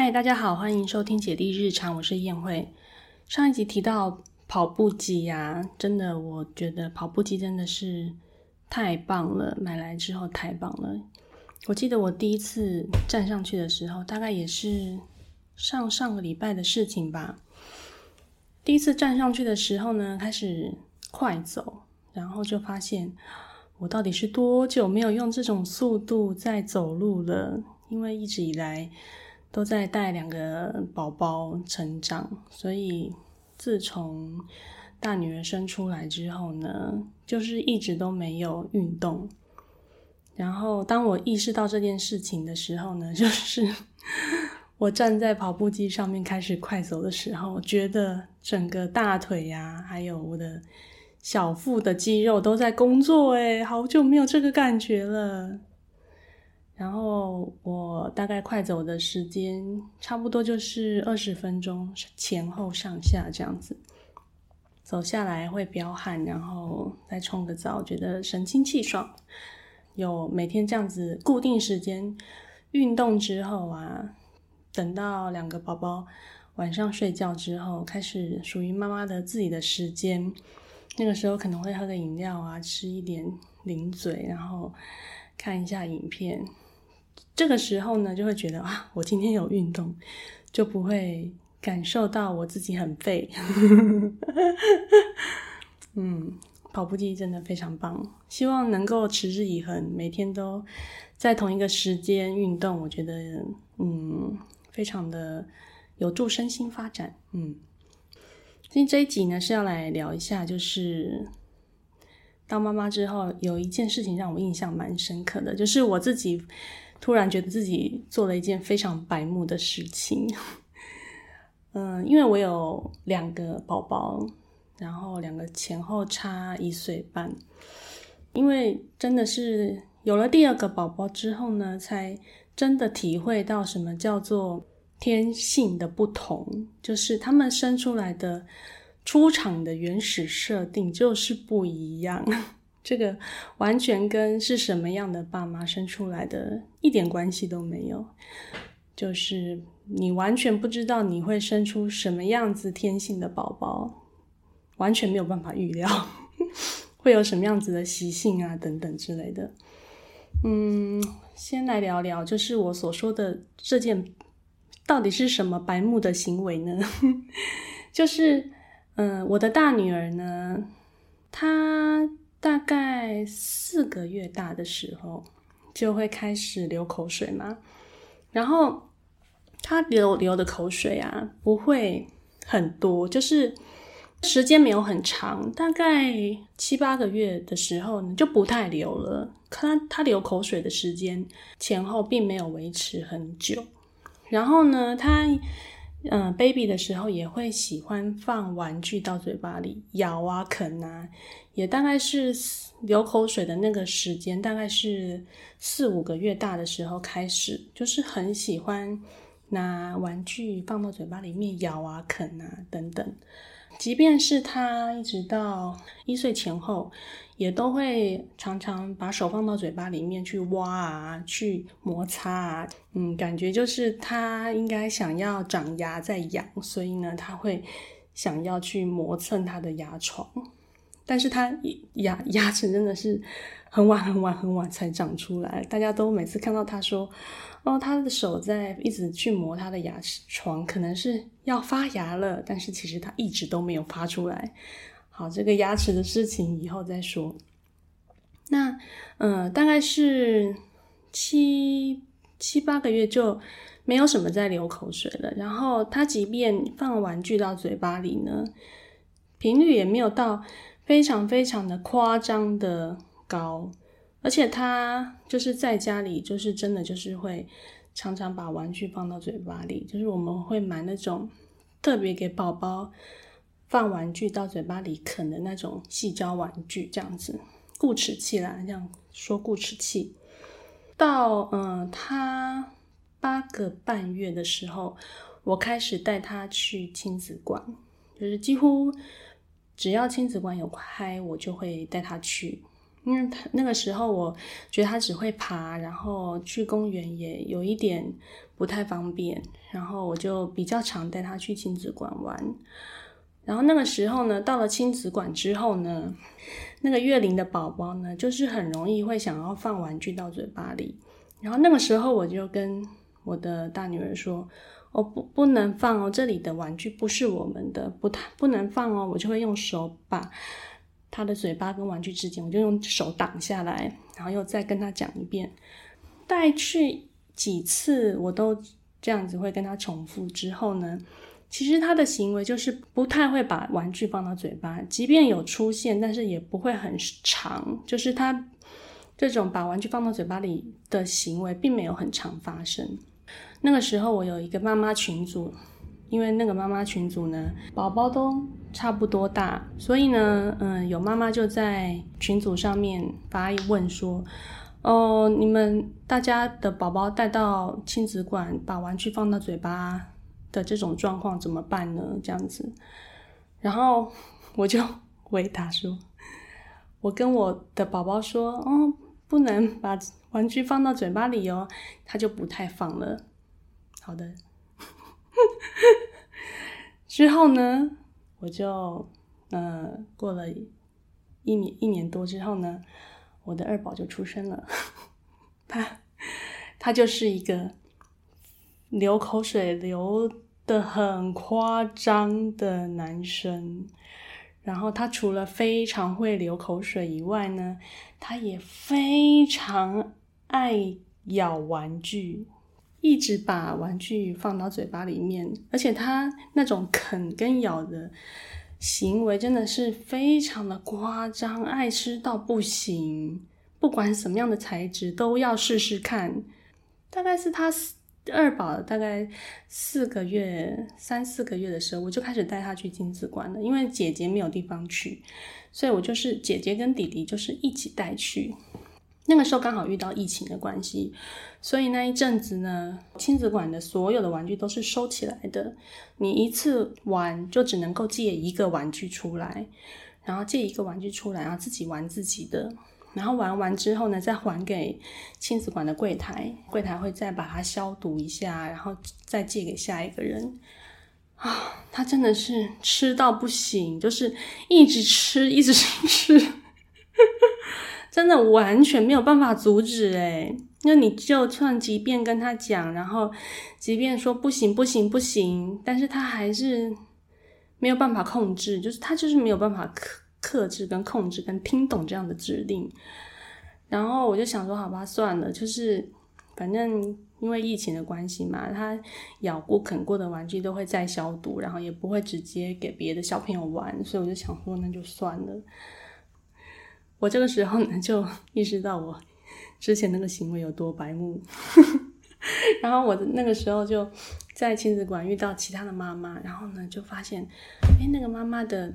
嗨，大家好，欢迎收听姐弟日常，我是燕慧。上一集提到跑步机呀，真的，我觉得跑步机真的是太棒了，买来之后太棒了。我记得我第一次站上去的时候，大概也是上上个礼拜的事情吧。第一次站上去的时候呢，开始快走，然后就发现我到底是多久没有用这种速度在走路了？因为一直以来都在带两个宝宝成长，所以自从大女儿生出来之后呢，就是一直都没有运动。然后当我意识到这件事情的时候呢，就是我站在跑步机上面开始快走的时候，觉得整个大腿呀，还有我的小腹的肌肉都在工作。诶好久没有这个感觉了。然后我大概快走的时间差不多就是二十分钟前后上下这样子，走下来会飙汗，然后再冲个澡，觉得神清气爽。有每天这样子固定时间运动之后啊，等到两个宝宝晚上睡觉之后，开始属于妈妈的自己的时间。那个时候可能会喝个饮料啊，吃一点零嘴，然后看一下影片。这个时候呢，就会觉得啊，我今天有运动，就不会感受到我自己很废。嗯。跑步机真的非常棒，希望能够持之以恒，每天都在同一个时间运动。我觉得，嗯，非常的有助身心发展。嗯，今天这一集呢是要来聊一下，就是当妈妈之后，有一件事情让我印象蛮深刻的，就是我自己突然觉得自己做了一件非常白目的事情。嗯，因为我有两个宝宝。然后两个前后差一岁半，因为真的是有了第二个宝宝之后呢，才真的体会到什么叫做天性的不同，就是他们生出来的出场的原始设定就是不一样，这个完全跟是什么样的爸妈生出来的一点关系都没有，就是你完全不知道你会生出什么样子天性的宝宝。完全没有办法预料 会有什么样子的习性啊，等等之类的。嗯，先来聊聊，就是我所说的这件到底是什么白目的行为呢？就是，嗯，我的大女儿呢，她大概四个月大的时候就会开始流口水嘛，然后他流流的口水啊，不会很多，就是。时间没有很长，大概七八个月的时候呢，就不太流了。他他流口水的时间前后并没有维持很久。然后呢，他嗯，baby 的时候也会喜欢放玩具到嘴巴里咬啊啃啊，也大概是流口水的那个时间，大概是四五个月大的时候开始，就是很喜欢拿玩具放到嘴巴里面咬啊啃啊等等。即便是他一直到一岁前后，也都会常常把手放到嘴巴里面去挖啊，去摩擦啊，嗯，感觉就是他应该想要长牙在痒，所以呢，他会想要去磨蹭他的牙床，但是他牙牙齿真的是很晚很晚很晚才长出来，大家都每次看到他说。哦，他的手在一直去磨他的牙齿床，可能是要发芽了，但是其实他一直都没有发出来。好，这个牙齿的事情以后再说。那，嗯，大概是七七八个月就没有什么在流口水了。然后他即便放玩具到嘴巴里呢，频率也没有到非常非常的夸张的高。而且他就是在家里，就是真的就是会常常把玩具放到嘴巴里，就是我们会买那种特别给宝宝放玩具到嘴巴里啃的那种细胶玩具，这样子固齿器啦，这样说固齿器。到嗯，他八个半月的时候，我开始带他去亲子馆，就是几乎只要亲子馆有开，我就会带他去。因为他那个时候我觉得他只会爬，然后去公园也有一点不太方便，然后我就比较常带他去亲子馆玩。然后那个时候呢，到了亲子馆之后呢，那个月龄的宝宝呢，就是很容易会想要放玩具到嘴巴里。然后那个时候我就跟我的大女儿说：“哦，不，不能放哦，这里的玩具不是我们的，不太不能放哦。”我就会用手把他的嘴巴跟玩具之间，我就用手挡下来，然后又再跟他讲一遍。带去几次我都这样子会跟他重复之后呢。其实他的行为就是不太会把玩具放到嘴巴，即便有出现，但是也不会很长。就是他这种把玩具放到嘴巴里的行为，并没有很常发生。那个时候我有一个妈妈群组，因为那个妈妈群组呢，宝宝都差不多大，所以呢，嗯，有妈妈就在群组上面发一问说：“哦，你们大家的宝宝带到亲子馆，把玩具放到嘴巴。”的这种状况怎么办呢？这样子，然后我就回答说：“ 我跟我的宝宝说，哦，不能把玩具放到嘴巴里哦，他就不太放了。”好的。之后呢，我就呃过了一年一年多之后呢，我的二宝就出生了。他他就是一个。流口水流的很夸张的男生，然后他除了非常会流口水以外呢，他也非常爱咬玩具，一直把玩具放到嘴巴里面，而且他那种啃跟咬的行为真的是非常的夸张，爱吃到不行，不管什么样的材质都要试试看，大概是他。二宝大概四个月、三四个月的时候，我就开始带他去亲子馆了。因为姐姐没有地方去，所以我就是姐姐跟弟弟就是一起带去。那个时候刚好遇到疫情的关系，所以那一阵子呢，亲子馆的所有的玩具都是收起来的。你一次玩就只能够借一个玩具出来，然后借一个玩具出来，然后自己玩自己的。然后玩完之后呢，再还给亲子馆的柜台，柜台会再把它消毒一下，然后再借给下一个人。啊，他真的是吃到不行，就是一直吃，一直吃，真的完全没有办法阻止诶那你就算即便跟他讲，然后即便说不行不行不行，但是他还是没有办法控制，就是他就是没有办法克。克制跟控制跟听懂这样的指令，然后我就想说，好吧，算了，就是反正因为疫情的关系嘛，他咬过啃过的玩具都会再消毒，然后也不会直接给别的小朋友玩，所以我就想说，那就算了。我这个时候呢，就意识到我之前那个行为有多白目，然后我那个时候就在亲子馆遇到其他的妈妈，然后呢就发现，哎，那个妈妈的。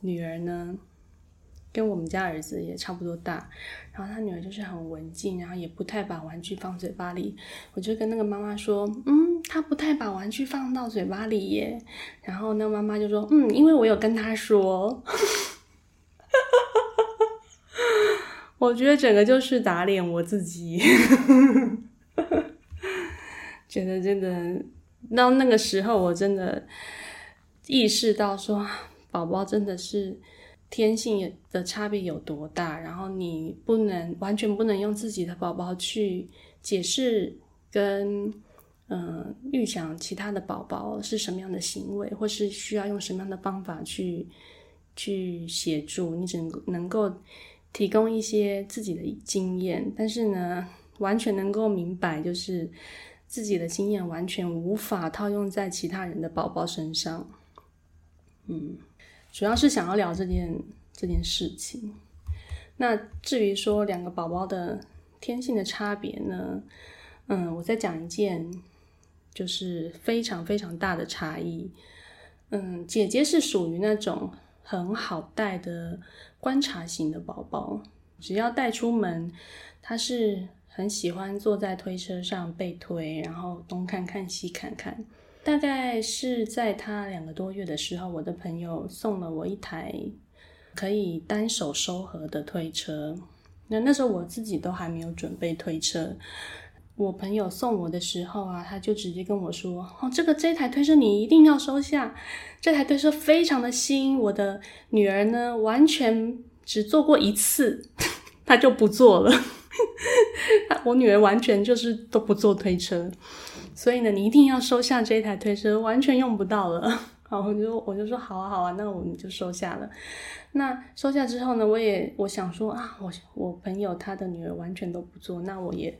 女儿呢，跟我们家儿子也差不多大，然后他女儿就是很文静，然后也不太把玩具放嘴巴里。我就跟那个妈妈说：“嗯，他不太把玩具放到嘴巴里耶。”然后那妈妈就说：“嗯，因为我有跟他说。”我觉得整个就是打脸我自己，觉得真的到那个时候，我真的意识到说。宝宝真的是天性的差别有多大？然后你不能完全不能用自己的宝宝去解释跟嗯预想其他的宝宝是什么样的行为，或是需要用什么样的方法去去协助你，只能够提供一些自己的经验，但是呢，完全能够明白就是自己的经验完全无法套用在其他人的宝宝身上，嗯。主要是想要聊这件这件事情。那至于说两个宝宝的天性的差别呢？嗯，我再讲一件，就是非常非常大的差异。嗯，姐姐是属于那种很好带的观察型的宝宝，只要带出门，他是很喜欢坐在推车上被推，然后东看看西看看。大概是在他两个多月的时候，我的朋友送了我一台可以单手收合的推车。那那时候我自己都还没有准备推车，我朋友送我的时候啊，他就直接跟我说：“哦，这个这台推车你一定要收下，这台推车非常的新，我的女儿呢完全只坐过一次，她就不坐了。我女儿完全就是都不坐推车，所以呢，你一定要收下这一台推车，完全用不到了。”好，我就我就说好啊好啊，那我们就收下了。那收下之后呢，我也我想说啊，我我朋友他的女儿完全都不做，那我也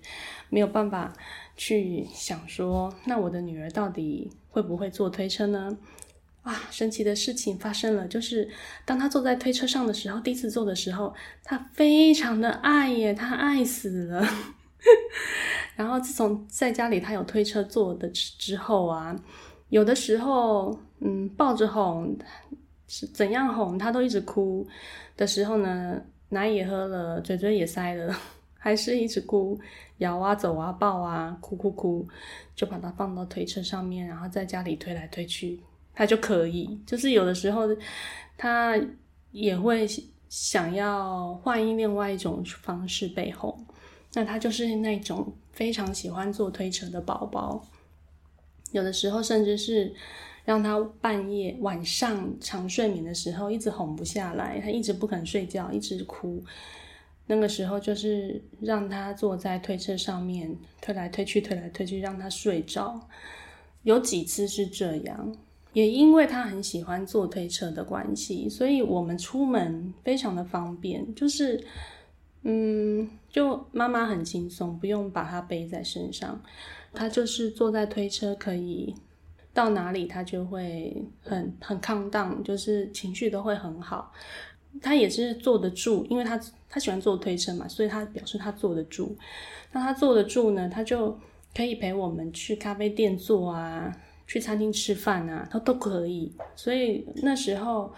没有办法去想说，那我的女儿到底会不会坐推车呢？啊，神奇的事情发生了，就是当她坐在推车上的时候，第一次坐的时候，她非常的爱耶，她爱死了。然后自从在家里她有推车坐的之后啊。有的时候，嗯，抱着哄是怎样哄，他都一直哭的时候呢，奶也喝了，嘴嘴也塞了，还是一直哭，摇啊走啊抱啊，哭哭哭，就把他放到推车上面，然后在家里推来推去，他就可以。就是有的时候，他也会想要换一另外一种方式被哄，那他就是那种非常喜欢坐推车的宝宝。有的时候，甚至是让他半夜晚上长睡眠的时候，一直哄不下来，他一直不肯睡觉，一直哭。那个时候，就是让他坐在推车上面推来推去，推来推去，让他睡着。有几次是这样，也因为他很喜欢坐推车的关系，所以我们出门非常的方便，就是嗯，就妈妈很轻松，不用把他背在身上。他就是坐在推车，可以到哪里，他就会很很抗荡，就是情绪都会很好。他也是坐得住，因为他他喜欢坐推车嘛，所以他表示他坐得住。那他坐得住呢，他就可以陪我们去咖啡店坐啊，去餐厅吃饭啊，他都可以。所以那时候，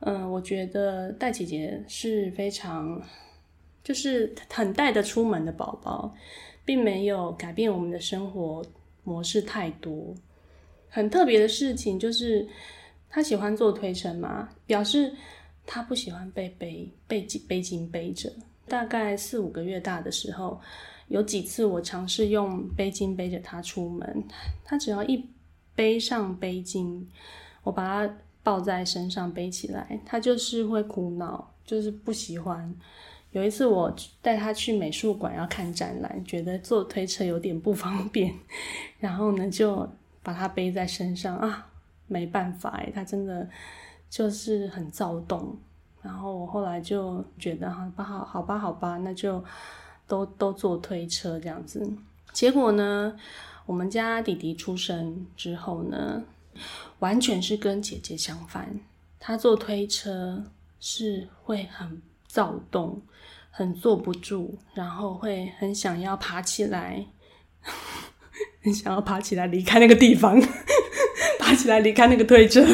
嗯，我觉得戴姐姐是非常，就是很带得出门的宝宝。并没有改变我们的生活模式太多。很特别的事情就是，他喜欢做推车嘛，表示他不喜欢被背背背背巾背着。大概四五个月大的时候，有几次我尝试用背巾背着他出门，他只要一背上背巾，我把他抱在身上背起来，他就是会哭闹，就是不喜欢。有一次，我带他去美术馆要看展览，觉得坐推车有点不方便，然后呢就把他背在身上啊，没办法哎，他真的就是很躁动。然后我后来就觉得好吧，好好吧，好吧，那就都都坐推车这样子。结果呢，我们家弟弟出生之后呢，完全是跟姐姐相反，他坐推车是会很躁动。很坐不住，然后会很想要爬起来，很想要爬起来离开那个地方，爬起来离开那个推车。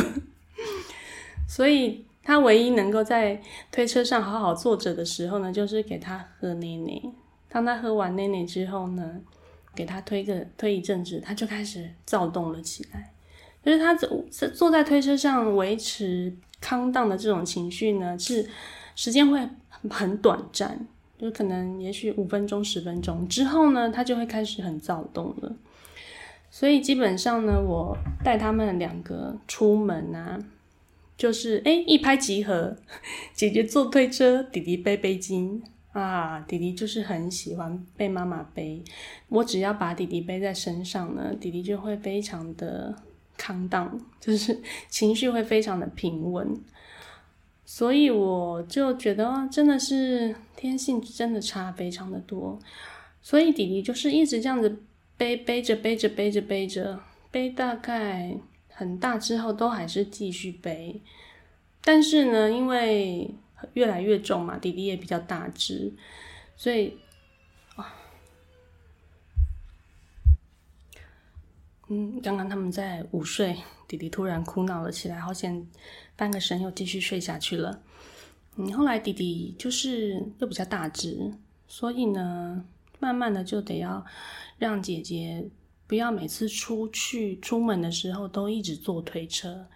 所以他唯一能够在推车上好好坐着的时候呢，就是给他喝奶奶。当他喝完奶奶之后呢，给他推个推一阵子，他就开始躁动了起来。就是他坐坐在推车上维持康荡的这种情绪呢，是时间会。很短暂，就可能也许五分钟、十分钟之后呢，他就会开始很躁动了。所以基本上呢，我带他们两个出门啊，就是哎一拍即合，姐姐坐推车，弟弟背背巾啊，弟弟就是很喜欢被妈妈背。我只要把弟弟背在身上呢，弟弟就会非常的康荡，就是情绪会非常的平稳。所以我就觉得，真的是天性真的差非常的多。所以弟弟就是一直这样子背背着背着背着背着背，大概很大之后都还是继续背。但是呢，因为越来越重嘛，弟弟也比较大只，所以啊，嗯，刚刚他们在午睡，弟弟突然哭闹了起来，好险。半个神又继续睡下去了。嗯，后来弟弟就是又比较大只，所以呢，慢慢的就得要让姐姐不要每次出去出门的时候都一直坐推车，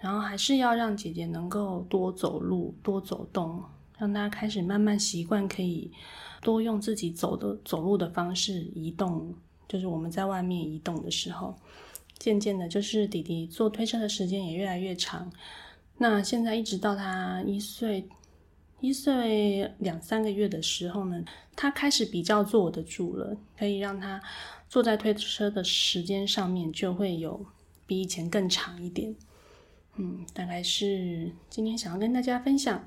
然后还是要让姐姐能够多走路、多走动，让她开始慢慢习惯可以多用自己走的走路的方式移动，就是我们在外面移动的时候，渐渐的，就是弟弟坐推车的时间也越来越长。那现在一直到他一岁一岁两三个月的时候呢，他开始比较坐得住了，可以让他坐在推车的时间上面就会有比以前更长一点。嗯，大概是今天想要跟大家分享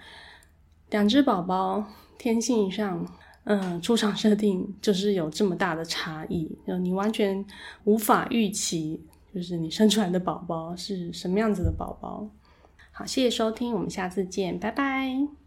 两只宝宝天性上，嗯，出厂设定就是有这么大的差异，就你完全无法预期，就是你生出来的宝宝是什么样子的宝宝。好，谢谢收听，我们下次见，拜拜。